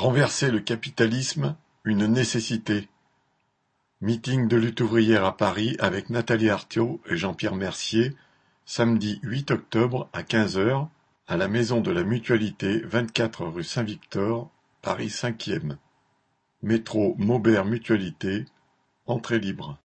Renverser le capitalisme, une nécessité. Meeting de lutte ouvrière à Paris avec Nathalie Arthaud et Jean-Pierre Mercier, samedi 8 octobre à quinze heures, à la Maison de la Mutualité, vingt-quatre rue Saint-Victor, Paris cinquième. Métro Maubert Mutualité, entrée libre.